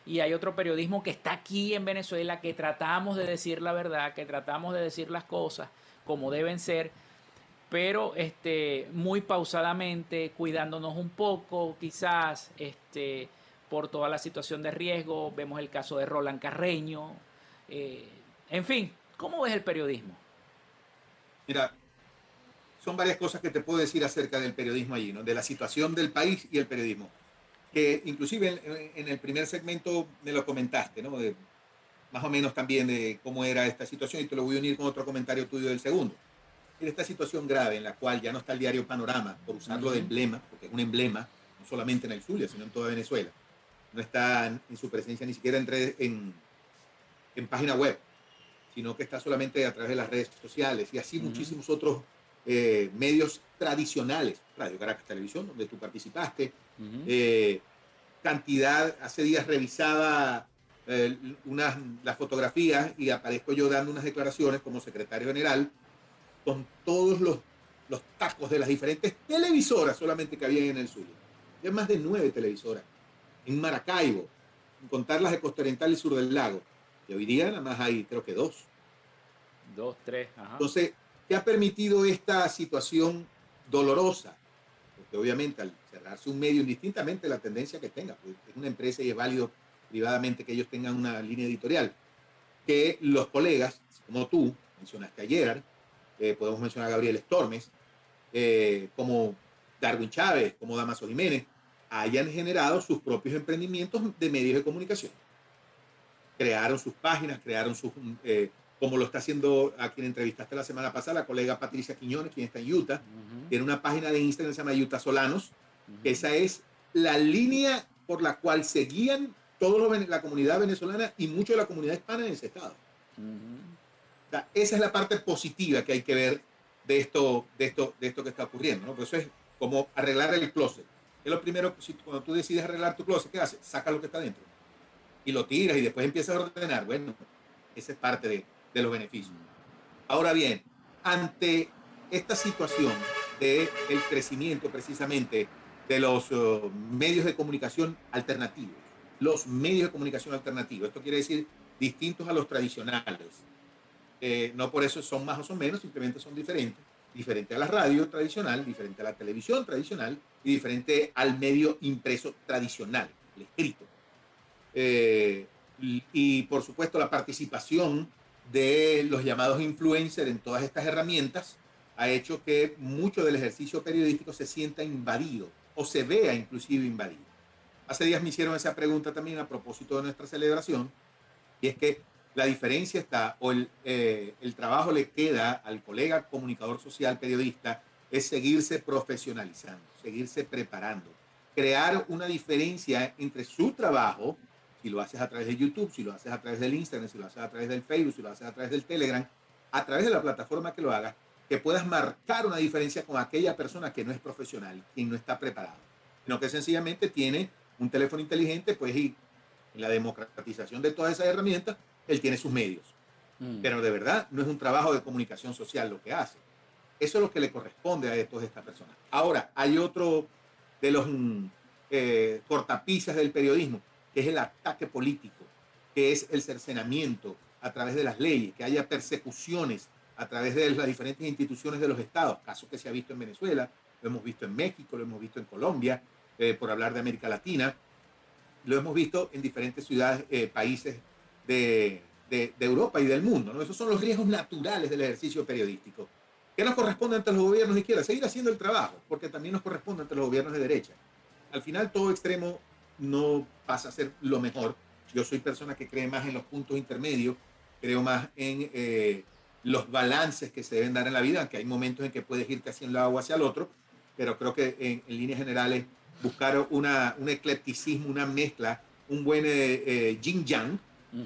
y hay otro periodismo que está aquí en Venezuela, que tratamos de decir la verdad, que tratamos de decir las cosas como deben ser, pero este, muy pausadamente, cuidándonos un poco, quizás este, por toda la situación de riesgo. Vemos el caso de Roland Carreño. Eh, en fin, ¿cómo ves el periodismo? Mira, son varias cosas que te puedo decir acerca del periodismo allí, ¿no? de la situación del país y el periodismo. Que inclusive en, el primer segmento me lo comentaste, ¿no? De, más o menos también de cómo era esta situación y te lo voy a unir con otro comentario tuyo del segundo. En esta situación grave en la cual ya no está el diario Panorama, por usarlo de emblema, porque es un emblema, no solamente en el Zulia, sino en toda Venezuela. No está en su presencia ni siquiera en, en, en página web, sino que está solamente a través de las redes sociales y así muchísimos otros eh, medios tradicionales, Radio Caracas Televisión, donde tú participaste, eh, cantidad, hace días revisaba eh, unas, las fotografías y aparezco yo dando unas declaraciones como secretario general con todos los, los tacos de las diferentes televisoras solamente que había en el sur. Hay más de nueve televisoras. En Maracaibo, en contar las de Costa Oriental y Sur del Lago. Y hoy día nada más hay, creo que dos. Dos, tres. Ajá. Entonces, ¿Qué ha permitido esta situación dolorosa? Porque obviamente al cerrarse un medio, indistintamente la tendencia que tenga, pues es una empresa y es válido privadamente que ellos tengan una línea editorial, que los colegas, como tú, mencionaste ayer, eh, podemos mencionar a Gabriel Stormes, eh, como Darwin Chávez, como Damaso Jiménez, hayan generado sus propios emprendimientos de medios de comunicación. Crearon sus páginas, crearon sus eh, como lo está haciendo a quien entrevistaste la semana pasada, la colega Patricia Quiñones, quien está en Utah. Tiene una página de Instagram que se llama Utah Solanos. Esa es la línea por la cual seguían toda la comunidad venezolana y mucho de la comunidad hispana en ese estado. esa es la parte positiva que hay que ver de esto, de esto, de esto que está ocurriendo. ¿no? Por eso es como arreglar el closet. Es lo primero, cuando tú decides arreglar tu closet, ¿qué haces? Saca lo que está dentro y lo tiras y después empiezas a ordenar. Bueno, esa es parte de, de los beneficios. Ahora bien, ante esta situación del el crecimiento precisamente de los uh, medios de comunicación alternativos, los medios de comunicación alternativos, esto quiere decir distintos a los tradicionales, eh, no por eso son más o son menos, simplemente son diferentes, diferente a la radio tradicional, diferente a la televisión tradicional y diferente al medio impreso tradicional, el escrito. Eh, y, y, por supuesto la participación de los llamados influencers en todas estas herramientas ha hecho que mucho del ejercicio periodístico se sienta invadido o se vea inclusive invadido. Hace días me hicieron esa pregunta también a propósito de nuestra celebración y es que la diferencia está o el, eh, el trabajo le queda al colega comunicador social periodista es seguirse profesionalizando, seguirse preparando, crear una diferencia entre su trabajo si lo haces a través de YouTube, si lo haces a través del Instagram, si lo haces a través del Facebook, si lo haces a través del Telegram, a través de la plataforma que lo hagas, que puedas marcar una diferencia con aquella persona que no es profesional, quien no está preparado, sino que sencillamente tiene un teléfono inteligente, pues y en la democratización de todas esas herramientas, él tiene sus medios. Mm. Pero de verdad no es un trabajo de comunicación social lo que hace. Eso es lo que le corresponde a todas estas personas. Ahora, hay otro de los mm, eh, cortapisas del periodismo que es el ataque político, que es el cercenamiento a través de las leyes, que haya persecuciones a través de las diferentes instituciones de los estados, caso que se ha visto en Venezuela, lo hemos visto en México, lo hemos visto en Colombia, eh, por hablar de América Latina, lo hemos visto en diferentes ciudades, eh, países de, de, Europa y del mundo. ¿no? Esos son los riesgos naturales del ejercicio periodístico. ¿Qué nos corresponde ante los gobiernos de izquierda? Seguir haciendo el trabajo, porque también nos corresponde ante los gobiernos de derecha. Al final, todo extremo no pasa a ser lo mejor. Yo soy persona que cree más en los puntos intermedios, creo más en eh, los balances que se deben dar en la vida, aunque hay momentos en que puedes irte hacia un lado o hacia el otro, pero creo que en, líneas generales buscar una, un eclecticismo, una mezcla, un buen eh, eh yin-yang,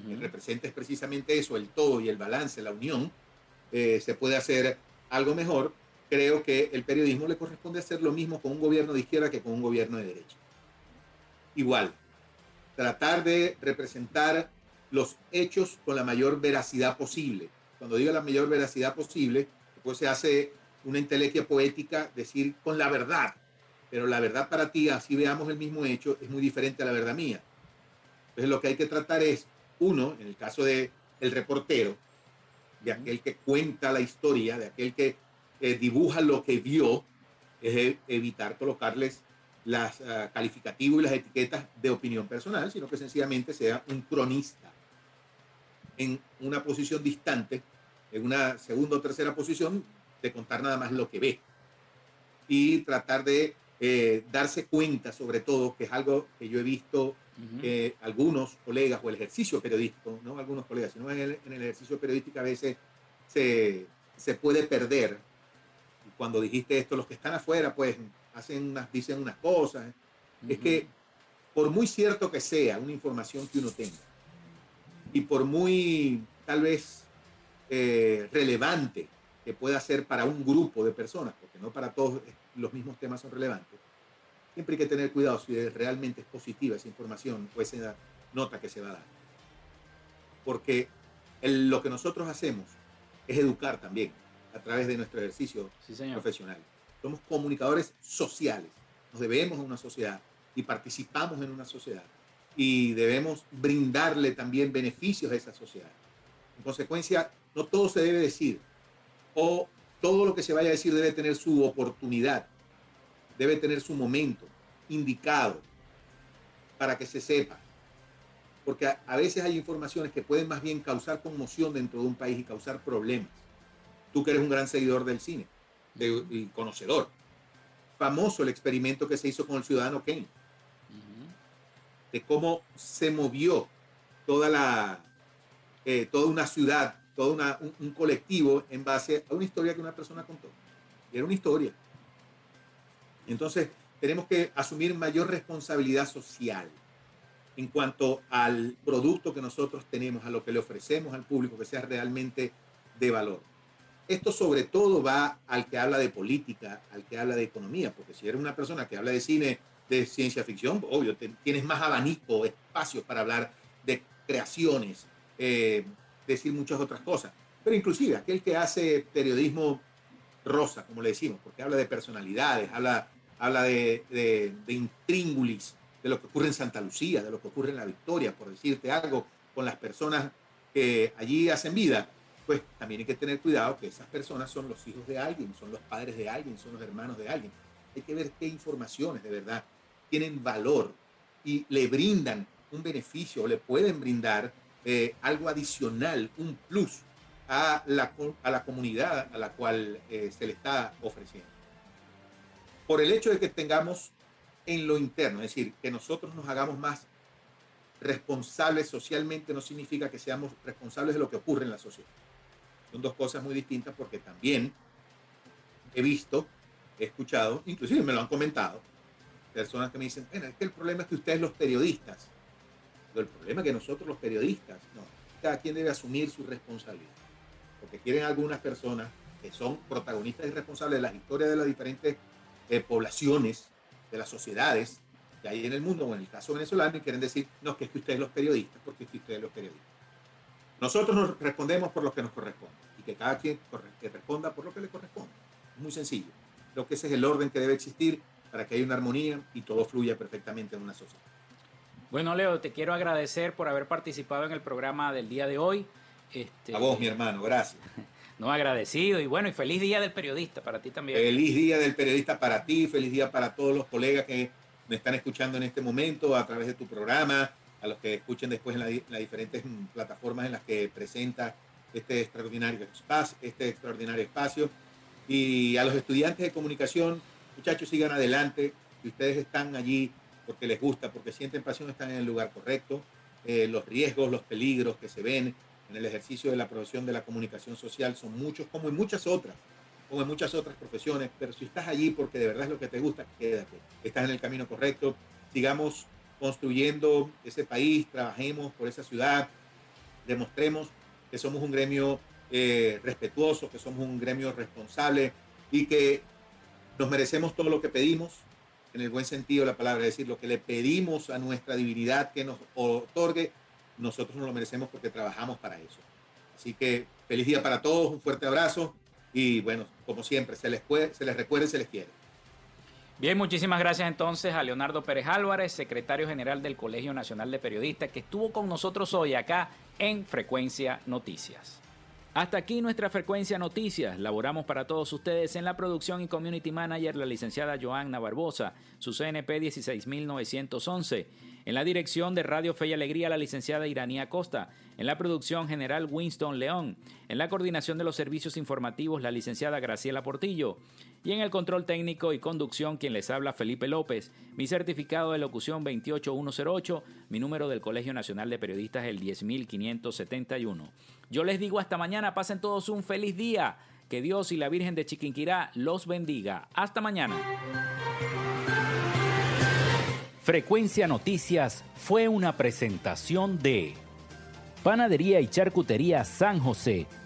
que represente precisamente eso, el todo y el balance, la unión, eh, se puede hacer algo mejor. Creo que el periodismo le corresponde hacer lo mismo con un gobierno de izquierda que con un gobierno de derecha igual. Tratar de representar los hechos con la mayor veracidad posible. Cuando digo la mayor veracidad posible, pues se hace una intelequia poética decir con la verdad, pero la verdad para ti, así veamos el mismo hecho, es muy diferente a la verdad mía. Entonces lo que hay que tratar es, uno, en el caso de el reportero, de aquel que cuenta la historia, de aquel que eh, dibuja lo que vio, es e, evitar colocarles las uh, calificativos y las etiquetas de opinión personal, sino que sencillamente sea un cronista en una posición distante, en una segunda o tercera posición, de contar nada más lo que ve y tratar de eh, darse cuenta, sobre todo, que es algo que yo he visto que algunos colegas o el ejercicio periodístico, no algunos colegas, sino en el, en el ejercicio periodístico a veces se, se, puede perder. Y cuando dijiste esto, los que están afuera, pues hacen unas, dicen unas cosas. Es que por muy cierto que sea una información que uno tenga, y por muy tal vez eh, relevante que pueda ser para un grupo de personas, porque no para todos los mismos temas son relevantes, siempre hay que tener cuidado si realmente es positiva esa información o esa nota que se va a dar. Porque lo que nosotros hacemos es educar también a través de nuestro ejercicio profesional. Somos comunicadores sociales, nos debemos a una sociedad y participamos en una sociedad y debemos brindarle también beneficios a esa sociedad. En consecuencia, no todo se debe decir o todo lo que se vaya a decir debe tener su oportunidad, debe tener su momento indicado para que se sepa. Porque a, veces hay informaciones que pueden más bien causar conmoción dentro de un país y causar problemas. Tú que eres un gran seguidor del cine y conocedor. Famoso el experimento que se hizo con el ciudadano Kane. De cómo se movió toda la, eh, toda una ciudad todo un, colectivo en base a una historia que una persona contó. Y era una historia. Entonces, tenemos que asumir mayor responsabilidad social en cuanto al producto que nosotros tenemos, a lo que le ofrecemos al público, que sea realmente de valor. Esto sobre todo va al que habla de política, al que habla de economía, porque si eres una persona que habla de cine, de ciencia ficción, obvio, tienes más abanico, espacio para hablar de creaciones, eh, decir muchas otras cosas. Pero inclusive aquel que hace periodismo rosa, como le decimos, porque habla de personalidades, habla, habla de, de, de intríngulis, de lo que ocurre en Santa Lucía, de lo que ocurre en La Victoria, por decirte algo, con las personas que allí hacen vida, pues también hay que tener cuidado que esas personas son los hijos de alguien, son los padres de alguien, son los hermanos de alguien. Hay que ver qué informaciones de verdad tienen valor y le brindan un beneficio o le pueden brindar eh, algo adicional, un plus a la, a la comunidad a la cual eh, se le está ofreciendo. Por el hecho de que tengamos en lo interno, es decir, que nosotros nos hagamos más responsables socialmente no significa que seamos responsables de lo que ocurre en la sociedad. Son dos cosas muy distintas porque también he visto, he escuchado, inclusive me lo han comentado, personas que me dicen, bueno, es que el problema es que ustedes los periodistas el problema es que nosotros los periodistas, no, cada quien debe asumir su responsabilidad. Porque quieren algunas personas que son protagonistas y responsables de las historias de las diferentes eh, poblaciones, de las sociedades que hay en el mundo, o en el caso venezolano, y quieren decir, no, que es que ustedes los periodistas, porque es que ustedes los periodistas. Nosotros nos respondemos por lo que nos corresponde y que cada quien responda por lo que le corresponde. Es muy sencillo. Creo que ese es el orden que debe existir para que haya una armonía y todo fluya perfectamente en una sociedad. Bueno, Leo, te quiero agradecer por haber participado en el programa del día de hoy. Este, a vos, mi hermano, gracias. No, agradecido y bueno, y feliz día del periodista para ti también. Feliz día del periodista para ti, feliz día para todos los colegas que me están escuchando en este momento a través de tu programa, a los que escuchen después en las diferentes plataformas en las que presenta este extraordinario espacio, este extraordinario espacio. Y a los estudiantes de comunicación, muchachos, sigan adelante. Si ustedes están allí porque les gusta, porque sienten pasión, están en el lugar correcto. Eh, los riesgos, los peligros que se ven en el ejercicio de la profesión de la comunicación social son muchos, como en muchas otras, como en muchas otras profesiones, pero si estás allí porque de verdad es lo que te gusta, quédate, estás en el camino correcto, sigamos construyendo ese país, trabajemos por esa ciudad, demostremos que somos un gremio eh, respetuoso, que somos un gremio responsable y que nos merecemos todo lo que pedimos, en el buen sentido de la palabra, es decir, lo que le pedimos a nuestra divinidad que nos otorgue, nosotros nos lo merecemos porque trabajamos para eso. Así que feliz día para todos, un fuerte abrazo y bueno, como siempre, se les, puede, se les recuerda y se les quiere. Bien, muchísimas gracias entonces a Leonardo Pérez Álvarez, secretario general del Colegio Nacional de Periodistas, que estuvo con nosotros hoy acá en Frecuencia Noticias. Hasta aquí nuestra frecuencia noticias. Laboramos para todos ustedes en la producción y community manager la licenciada Joanna Barbosa, su CNP 16911. En la dirección de Radio Fe y Alegría la licenciada Iranía Costa. En la producción general Winston León. En la coordinación de los servicios informativos la licenciada Graciela Portillo. Y en el control técnico y conducción quien les habla Felipe López. Mi certificado de locución 28108. Mi número del Colegio Nacional de Periodistas el 10571. Yo les digo hasta mañana, pasen todos un feliz día. Que Dios y la Virgen de Chiquinquirá los bendiga. Hasta mañana. Frecuencia Noticias fue una presentación de Panadería y Charcutería San José